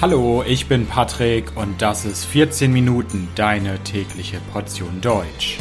Hallo, ich bin Patrick und das ist 14 Minuten deine tägliche Portion Deutsch.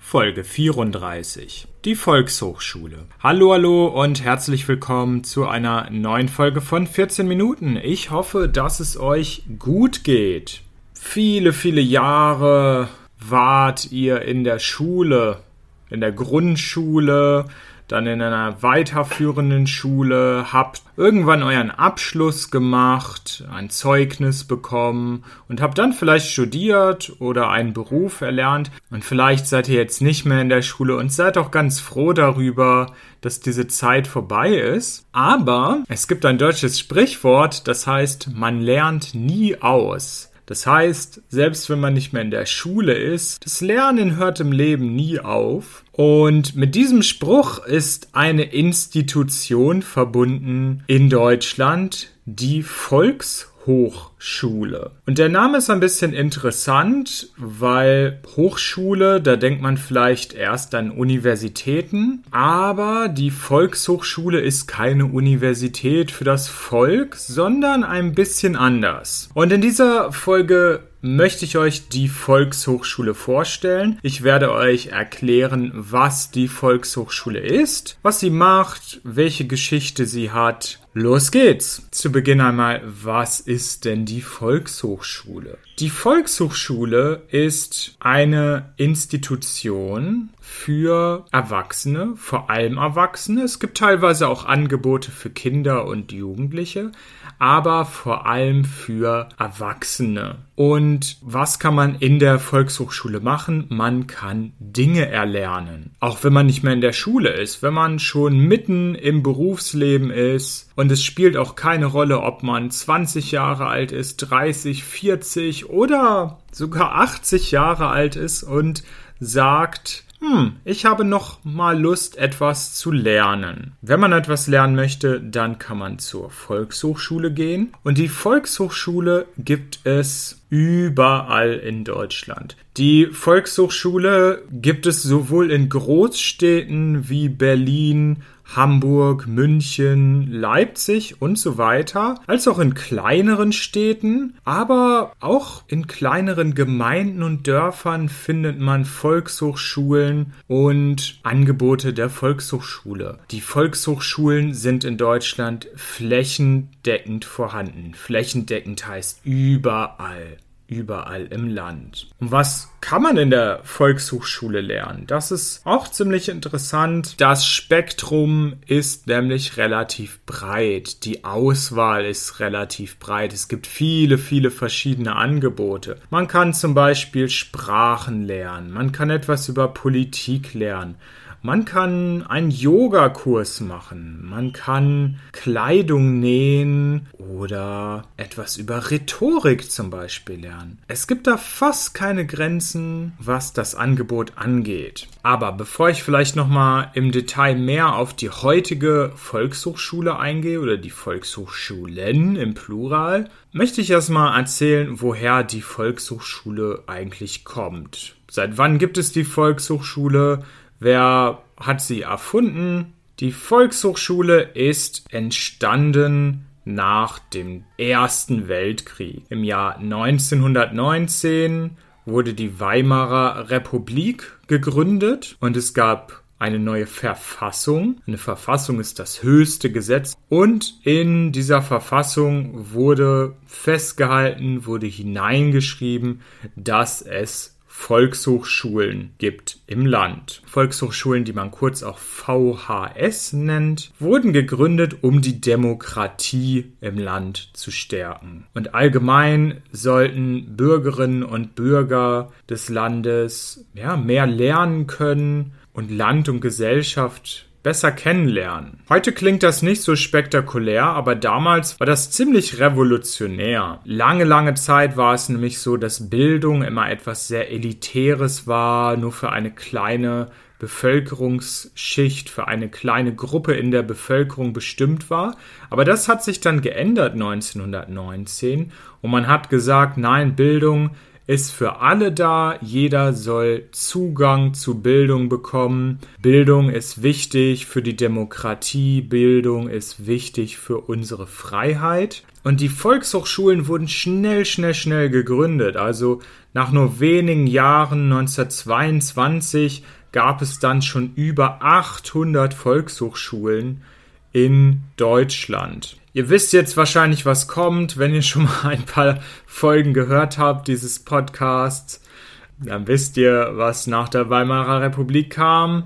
Folge 34. Die Volkshochschule. Hallo, hallo und herzlich willkommen zu einer neuen Folge von 14 Minuten. Ich hoffe, dass es euch gut geht. Viele, viele Jahre wart ihr in der Schule, in der Grundschule, dann in einer weiterführenden Schule, habt irgendwann euren Abschluss gemacht, ein Zeugnis bekommen und habt dann vielleicht studiert oder einen Beruf erlernt und vielleicht seid ihr jetzt nicht mehr in der Schule und seid auch ganz froh darüber, dass diese Zeit vorbei ist. Aber es gibt ein deutsches Sprichwort, das heißt, man lernt nie aus. Das heißt, selbst wenn man nicht mehr in der Schule ist, das Lernen hört im Leben nie auf. Und mit diesem Spruch ist eine Institution verbunden in Deutschland, die Volks Hochschule. Und der Name ist ein bisschen interessant, weil Hochschule, da denkt man vielleicht erst an Universitäten, aber die Volkshochschule ist keine Universität für das Volk, sondern ein bisschen anders. Und in dieser Folge möchte ich euch die Volkshochschule vorstellen. Ich werde euch erklären, was die Volkshochschule ist, was sie macht, welche Geschichte sie hat. Los geht's! Zu Beginn einmal, was ist denn die Volkshochschule? Die Volkshochschule ist eine Institution für Erwachsene, vor allem Erwachsene. Es gibt teilweise auch Angebote für Kinder und Jugendliche, aber vor allem für Erwachsene. Und was kann man in der Volkshochschule machen? Man kann Dinge erlernen. Auch wenn man nicht mehr in der Schule ist, wenn man schon mitten im Berufsleben ist. Und es spielt auch keine Rolle, ob man 20 Jahre alt ist, 30, 40 oder sogar 80 Jahre alt ist und sagt, hm, ich habe noch mal Lust, etwas zu lernen. Wenn man etwas lernen möchte, dann kann man zur Volkshochschule gehen. Und die Volkshochschule gibt es überall in Deutschland. Die Volkshochschule gibt es sowohl in Großstädten wie Berlin, Hamburg, München, Leipzig und so weiter, als auch in kleineren Städten, aber auch in kleineren Gemeinden und Dörfern findet man Volkshochschulen und Angebote der Volkshochschule. Die Volkshochschulen sind in Deutschland flächendeckend vorhanden. Flächendeckend heißt überall überall im Land. Und was kann man in der Volkshochschule lernen? Das ist auch ziemlich interessant. Das Spektrum ist nämlich relativ breit. Die Auswahl ist relativ breit. Es gibt viele, viele verschiedene Angebote. Man kann zum Beispiel Sprachen lernen. Man kann etwas über Politik lernen. Man kann einen Yogakurs machen, man kann Kleidung nähen oder etwas über Rhetorik zum Beispiel lernen. Es gibt da fast keine Grenzen, was das Angebot angeht. Aber bevor ich vielleicht nochmal im Detail mehr auf die heutige Volkshochschule eingehe oder die Volkshochschulen im Plural, möchte ich erstmal erzählen, woher die Volkshochschule eigentlich kommt. Seit wann gibt es die Volkshochschule? Wer hat sie erfunden? Die Volkshochschule ist entstanden nach dem Ersten Weltkrieg. Im Jahr 1919 wurde die Weimarer Republik gegründet und es gab eine neue Verfassung. Eine Verfassung ist das höchste Gesetz und in dieser Verfassung wurde festgehalten, wurde hineingeschrieben, dass es Volkshochschulen gibt im Land. Volkshochschulen, die man kurz auch VHS nennt, wurden gegründet, um die Demokratie im Land zu stärken. Und allgemein sollten Bürgerinnen und Bürger des Landes ja, mehr lernen können und Land und Gesellschaft besser kennenlernen. Heute klingt das nicht so spektakulär, aber damals war das ziemlich revolutionär. Lange, lange Zeit war es nämlich so, dass Bildung immer etwas sehr Elitäres war, nur für eine kleine Bevölkerungsschicht, für eine kleine Gruppe in der Bevölkerung bestimmt war. Aber das hat sich dann geändert 1919 und man hat gesagt, nein, Bildung ist für alle da. Jeder soll Zugang zu Bildung bekommen. Bildung ist wichtig für die Demokratie. Bildung ist wichtig für unsere Freiheit. Und die Volkshochschulen wurden schnell, schnell, schnell gegründet. Also nach nur wenigen Jahren, 1922, gab es dann schon über 800 Volkshochschulen in Deutschland. Ihr wisst jetzt wahrscheinlich, was kommt, wenn ihr schon mal ein paar Folgen gehört habt dieses Podcasts. Dann wisst ihr, was nach der Weimarer Republik kam.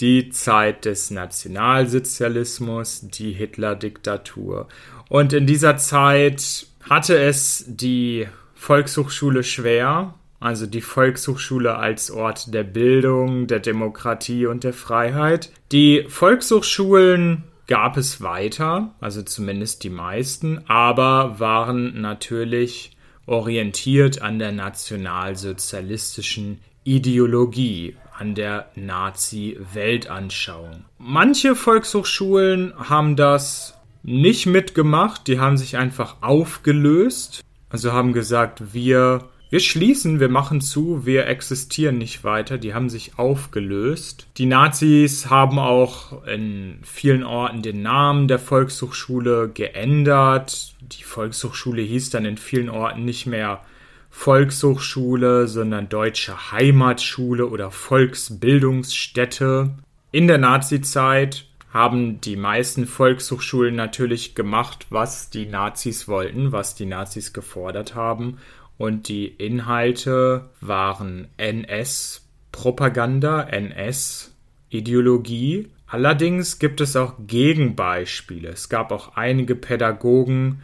Die Zeit des Nationalsozialismus, die Hitler-Diktatur. Und in dieser Zeit hatte es die Volkshochschule schwer, also die Volkshochschule als Ort der Bildung, der Demokratie und der Freiheit. Die Volkshochschulen gab es weiter, also zumindest die meisten, aber waren natürlich orientiert an der nationalsozialistischen Ideologie, an der Nazi-Weltanschauung. Manche Volkshochschulen haben das nicht mitgemacht, die haben sich einfach aufgelöst, also haben gesagt, wir wir schließen, wir machen zu, wir existieren nicht weiter, die haben sich aufgelöst. Die Nazis haben auch in vielen Orten den Namen der Volkshochschule geändert. Die Volkshochschule hieß dann in vielen Orten nicht mehr Volkshochschule, sondern Deutsche Heimatschule oder Volksbildungsstätte. In der Nazizeit haben die meisten Volkshochschulen natürlich gemacht, was die Nazis wollten, was die Nazis gefordert haben und die Inhalte waren NS-Propaganda, NS-Ideologie. Allerdings gibt es auch Gegenbeispiele. Es gab auch einige Pädagogen,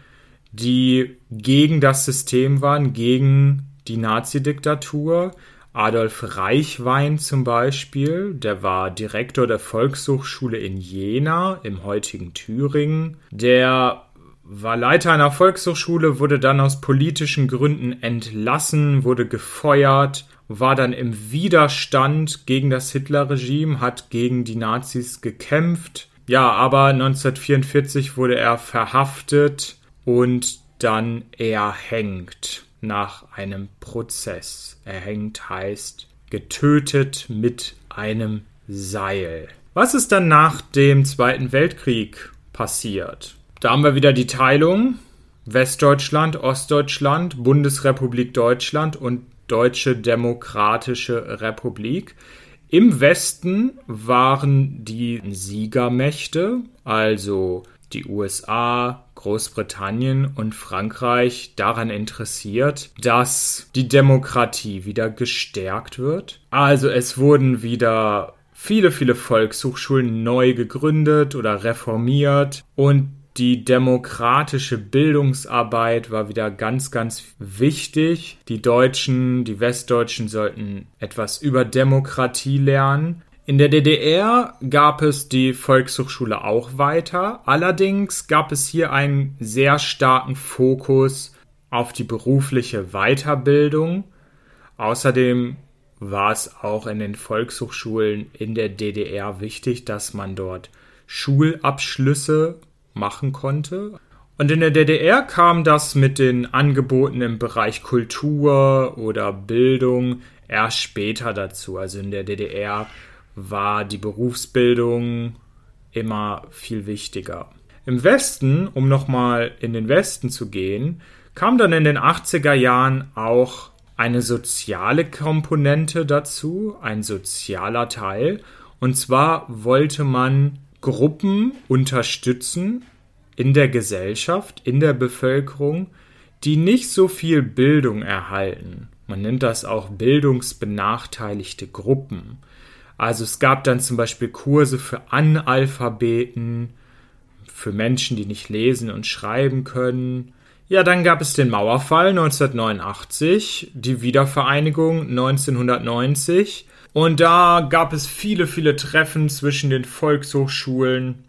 die gegen das System waren, gegen die Nazi-Diktatur. Adolf Reichwein zum Beispiel, der war Direktor der Volkshochschule in Jena im heutigen Thüringen. Der war Leiter einer Volkshochschule, wurde dann aus politischen Gründen entlassen, wurde gefeuert, war dann im Widerstand gegen das Hitlerregime, hat gegen die Nazis gekämpft. Ja, aber 1944 wurde er verhaftet und dann erhängt nach einem Prozess. Erhängt heißt getötet mit einem Seil. Was ist dann nach dem Zweiten Weltkrieg passiert? Da haben wir wieder die Teilung. Westdeutschland, Ostdeutschland, Bundesrepublik Deutschland und Deutsche Demokratische Republik. Im Westen waren die Siegermächte, also die USA, Großbritannien und Frankreich daran interessiert, dass die Demokratie wieder gestärkt wird. Also es wurden wieder viele, viele Volkshochschulen neu gegründet oder reformiert und die demokratische Bildungsarbeit war wieder ganz, ganz wichtig. Die Deutschen, die Westdeutschen sollten etwas über Demokratie lernen. In der DDR gab es die Volkshochschule auch weiter. Allerdings gab es hier einen sehr starken Fokus auf die berufliche Weiterbildung. Außerdem war es auch in den Volkshochschulen in der DDR wichtig, dass man dort Schulabschlüsse machen konnte. Und in der DDR kam das mit den Angeboten im Bereich Kultur oder Bildung erst später dazu. Also in der DDR war die Berufsbildung immer viel wichtiger. Im Westen, um nochmal in den Westen zu gehen, kam dann in den 80er Jahren auch eine soziale Komponente dazu, ein sozialer Teil. Und zwar wollte man Gruppen unterstützen in der Gesellschaft, in der Bevölkerung, die nicht so viel Bildung erhalten. Man nennt das auch bildungsbenachteiligte Gruppen. Also es gab dann zum Beispiel Kurse für Analphabeten, für Menschen, die nicht lesen und schreiben können. Ja, dann gab es den Mauerfall 1989, die Wiedervereinigung 1990 und da gab es viele, viele Treffen zwischen den Volkshochschulen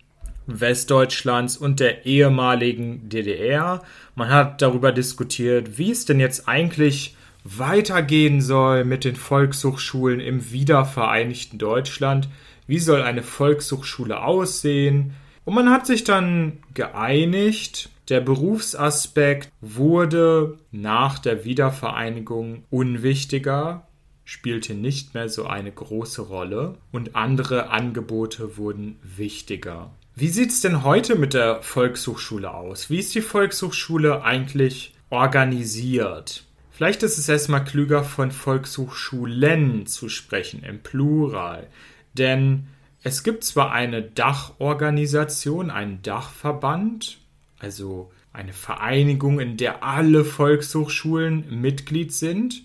Westdeutschlands und der ehemaligen DDR. Man hat darüber diskutiert, wie es denn jetzt eigentlich weitergehen soll mit den Volkshochschulen im wiedervereinigten Deutschland. Wie soll eine Volkshochschule aussehen? Und man hat sich dann geeinigt, Der Berufsaspekt wurde nach der Wiedervereinigung unwichtiger, spielte nicht mehr so eine große Rolle und andere Angebote wurden wichtiger. Wie sieht es denn heute mit der Volkshochschule aus? Wie ist die Volkshochschule eigentlich organisiert? Vielleicht ist es erstmal klüger, von Volkshochschulen zu sprechen, im Plural. Denn es gibt zwar eine Dachorganisation, einen Dachverband, also eine Vereinigung, in der alle Volkshochschulen Mitglied sind.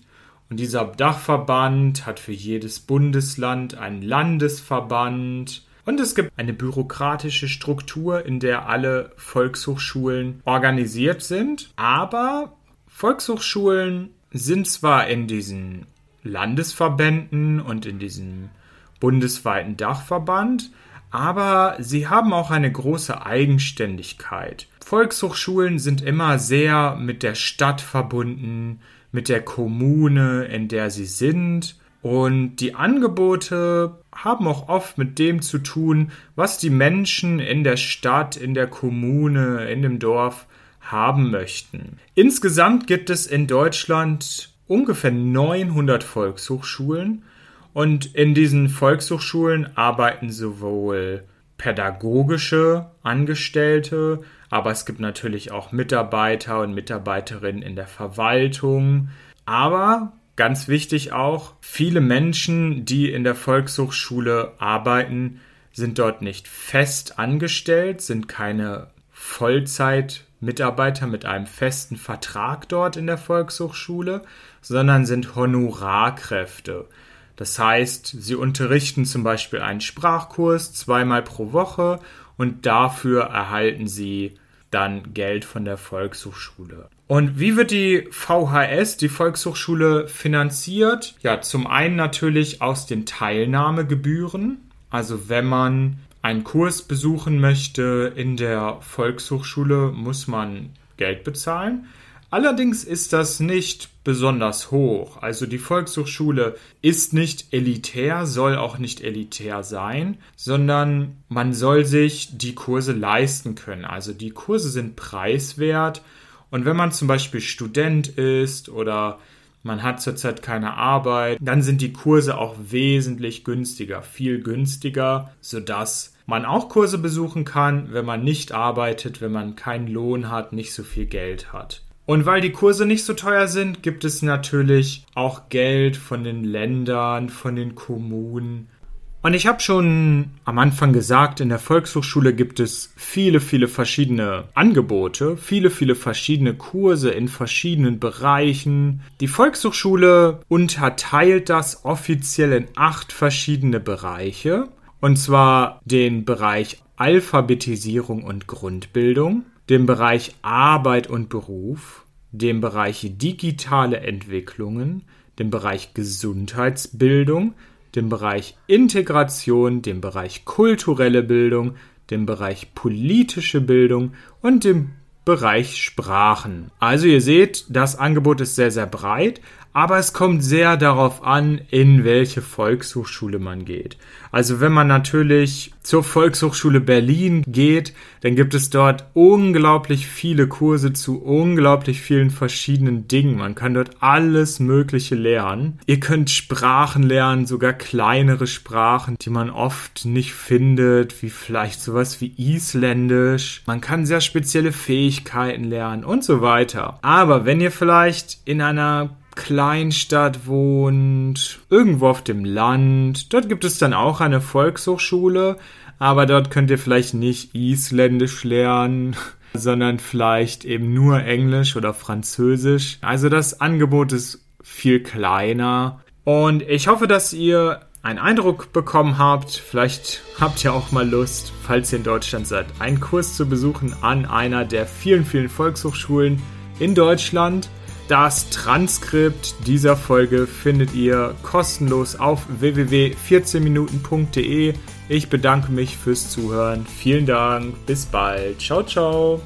Und dieser Dachverband hat für jedes Bundesland einen Landesverband. Und es gibt eine bürokratische Struktur, in der alle Volkshochschulen organisiert sind. Aber Volkshochschulen sind zwar in diesen Landesverbänden und in diesem bundesweiten Dachverband, aber sie haben auch eine große Eigenständigkeit. Volkshochschulen sind immer sehr mit der Stadt verbunden, mit der Kommune, in der sie sind. Und die Angebote haben auch oft mit dem zu tun, was die Menschen in der Stadt, in der Kommune, in dem Dorf haben möchten. Insgesamt gibt es in Deutschland ungefähr 900 Volkshochschulen und in diesen Volkshochschulen arbeiten sowohl pädagogische Angestellte, aber es gibt natürlich auch Mitarbeiter und Mitarbeiterinnen in der Verwaltung. Aber ganz wichtig auch, viele Menschen, die in der Volkshochschule arbeiten, sind dort nicht fest angestellt, sind keine Vollzeitmitarbeiter mit einem festen Vertrag dort in der Volkshochschule, sondern sind Honorarkräfte. Das heißt, sie unterrichten zum Beispiel einen Sprachkurs zweimal pro Woche und dafür erhalten sie dann Geld von der Volkshochschule. Und wie wird die VHS, die Volkshochschule, finanziert? Ja, zum einen natürlich aus den Teilnahmegebühren. Also wenn man einen Kurs besuchen möchte in der Volkshochschule, muss man Geld bezahlen. Allerdings ist das nicht besonders hoch. Also die Volkshochschule ist nicht elitär, soll auch nicht elitär sein, sondern man soll sich die Kurse leisten können. Also die Kurse sind preiswert und wenn man zum Beispiel Student ist oder man hat zurzeit keine Arbeit, dann sind die Kurse auch wesentlich günstiger, viel günstiger, sodass man auch Kurse besuchen kann, wenn man nicht arbeitet, wenn man keinen Lohn hat, nicht so viel Geld hat. Und weil die Kurse nicht so teuer sind, gibt es natürlich auch Geld von den Ländern, von den Kommunen. Und ich habe schon am Anfang gesagt, in der Volkshochschule gibt es viele, viele verschiedene Angebote, viele, viele verschiedene Kurse in verschiedenen Bereichen. Die Volkshochschule unterteilt das offiziell in acht verschiedene Bereiche. Und zwar den Bereich Alphabetisierung und Grundbildung, dem Bereich Arbeit und Beruf, dem Bereich digitale Entwicklungen, dem Bereich Gesundheitsbildung, dem Bereich Integration, dem Bereich kulturelle Bildung, dem Bereich politische Bildung und dem Bereich Sprachen. Also ihr seht, das Angebot ist sehr, sehr breit, aber es kommt sehr darauf an, in welche Volkshochschule man geht. Also wenn man natürlich zur Volkshochschule Berlin geht, dann gibt es dort unglaublich viele Kurse zu unglaublich vielen verschiedenen Dingen. Man kann dort alles Mögliche lernen. Ihr könnt Sprachen lernen, sogar kleinere Sprachen, die man oft nicht findet, wie vielleicht sowas wie Isländisch. Man kann sehr spezielle Fähigkeiten lernen und so weiter. Aber wenn ihr vielleicht in einer Kleinstadt wohnt, irgendwo auf dem Land. Dort gibt es dann auch eine Volkshochschule, aber dort könnt ihr vielleicht nicht Isländisch lernen, sondern vielleicht eben nur Englisch oder Französisch. Also das Angebot ist viel kleiner. Und ich hoffe, dass ihr einen Eindruck bekommen habt. Vielleicht habt ihr auch mal Lust, falls ihr in Deutschland seid, einen Kurs zu besuchen an einer der vielen, vielen Volkshochschulen in Deutschland. Das Transkript dieser Folge findet ihr kostenlos auf www.14minuten.de. Ich bedanke mich fürs Zuhören. Vielen Dank. Bis bald. Ciao, ciao.